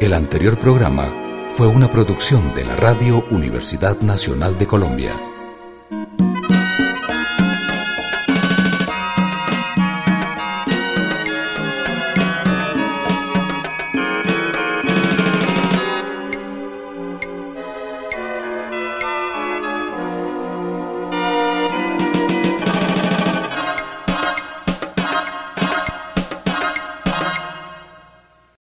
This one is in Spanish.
El anterior programa fue una producción de la Radio Universidad Nacional de Colombia.